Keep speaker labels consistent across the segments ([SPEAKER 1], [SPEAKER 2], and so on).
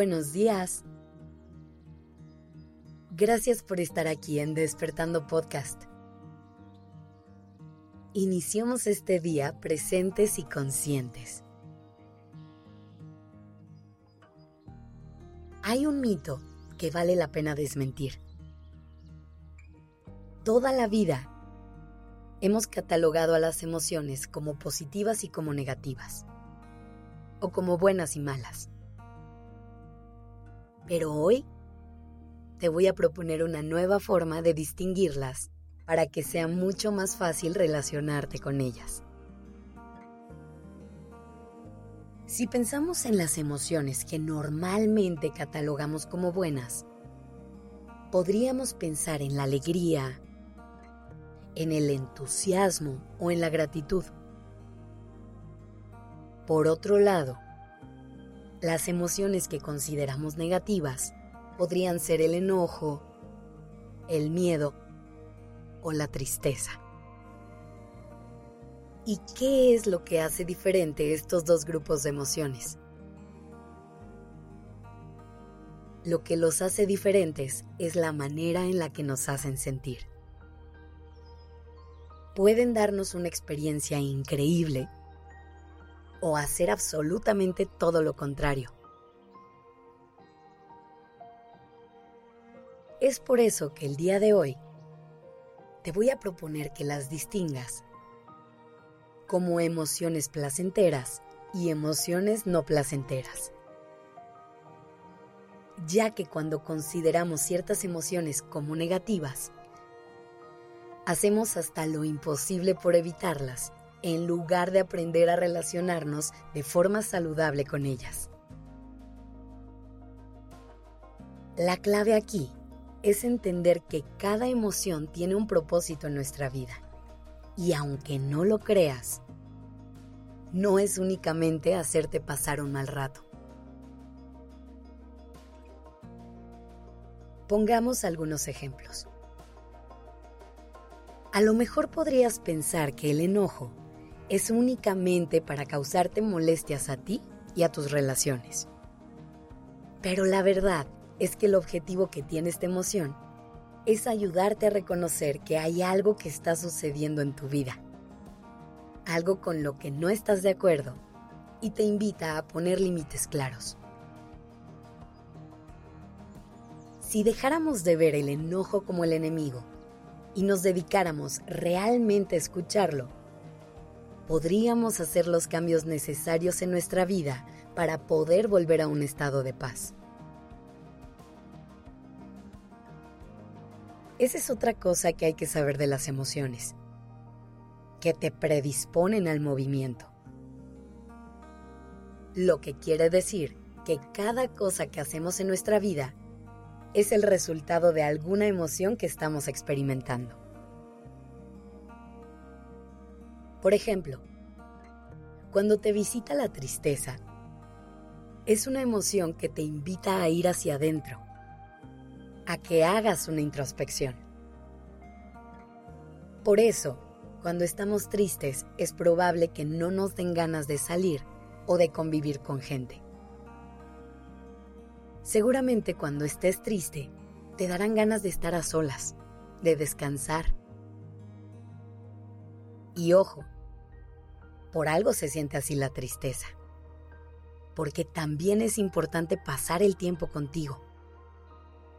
[SPEAKER 1] Buenos días. Gracias por estar aquí en Despertando Podcast. Iniciamos este día presentes y conscientes. Hay un mito que vale la pena desmentir. Toda la vida hemos catalogado a las emociones como positivas y como negativas, o como buenas y malas. Pero hoy te voy a proponer una nueva forma de distinguirlas para que sea mucho más fácil relacionarte con ellas. Si pensamos en las emociones que normalmente catalogamos como buenas, podríamos pensar en la alegría, en el entusiasmo o en la gratitud. Por otro lado, las emociones que consideramos negativas podrían ser el enojo, el miedo o la tristeza. ¿Y qué es lo que hace diferente estos dos grupos de emociones? Lo que los hace diferentes es la manera en la que nos hacen sentir. Pueden darnos una experiencia increíble o hacer absolutamente todo lo contrario. Es por eso que el día de hoy te voy a proponer que las distingas como emociones placenteras y emociones no placenteras. Ya que cuando consideramos ciertas emociones como negativas, hacemos hasta lo imposible por evitarlas en lugar de aprender a relacionarnos de forma saludable con ellas. La clave aquí es entender que cada emoción tiene un propósito en nuestra vida. Y aunque no lo creas, no es únicamente hacerte pasar un mal rato. Pongamos algunos ejemplos. A lo mejor podrías pensar que el enojo es únicamente para causarte molestias a ti y a tus relaciones. Pero la verdad es que el objetivo que tiene esta emoción es ayudarte a reconocer que hay algo que está sucediendo en tu vida, algo con lo que no estás de acuerdo y te invita a poner límites claros. Si dejáramos de ver el enojo como el enemigo y nos dedicáramos realmente a escucharlo, podríamos hacer los cambios necesarios en nuestra vida para poder volver a un estado de paz. Esa es otra cosa que hay que saber de las emociones, que te predisponen al movimiento. Lo que quiere decir que cada cosa que hacemos en nuestra vida es el resultado de alguna emoción que estamos experimentando. Por ejemplo, cuando te visita la tristeza, es una emoción que te invita a ir hacia adentro, a que hagas una introspección. Por eso, cuando estamos tristes, es probable que no nos den ganas de salir o de convivir con gente. Seguramente cuando estés triste, te darán ganas de estar a solas, de descansar. Y ojo, por algo se siente así la tristeza. Porque también es importante pasar el tiempo contigo.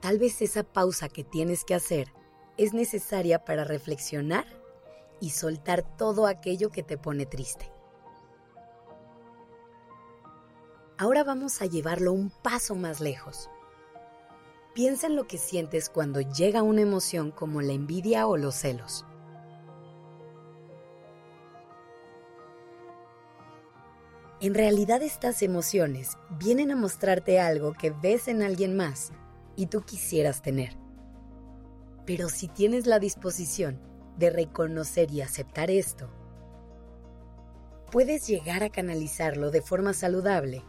[SPEAKER 1] Tal vez esa pausa que tienes que hacer es necesaria para reflexionar y soltar todo aquello que te pone triste. Ahora vamos a llevarlo un paso más lejos. Piensa en lo que sientes cuando llega una emoción como la envidia o los celos. En realidad estas emociones vienen a mostrarte algo que ves en alguien más y tú quisieras tener. Pero si tienes la disposición de reconocer y aceptar esto, puedes llegar a canalizarlo de forma saludable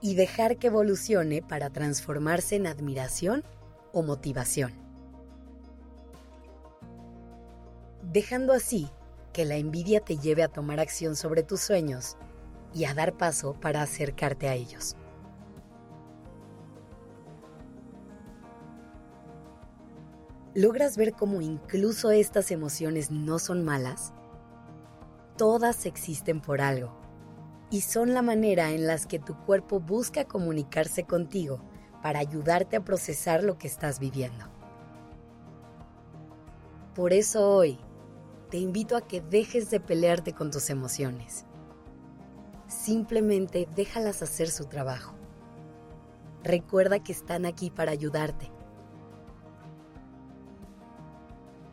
[SPEAKER 1] y dejar que evolucione para transformarse en admiración o motivación. Dejando así que la envidia te lleve a tomar acción sobre tus sueños y a dar paso para acercarte a ellos. ¿Logras ver cómo incluso estas emociones no son malas? Todas existen por algo y son la manera en las que tu cuerpo busca comunicarse contigo para ayudarte a procesar lo que estás viviendo. Por eso hoy te invito a que dejes de pelearte con tus emociones Simplemente déjalas hacer su trabajo. Recuerda que están aquí para ayudarte.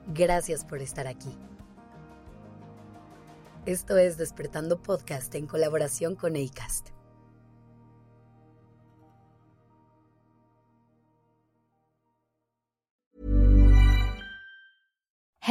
[SPEAKER 1] Gracias por estar aquí. Esto es Despertando Podcast en colaboración con ACAST.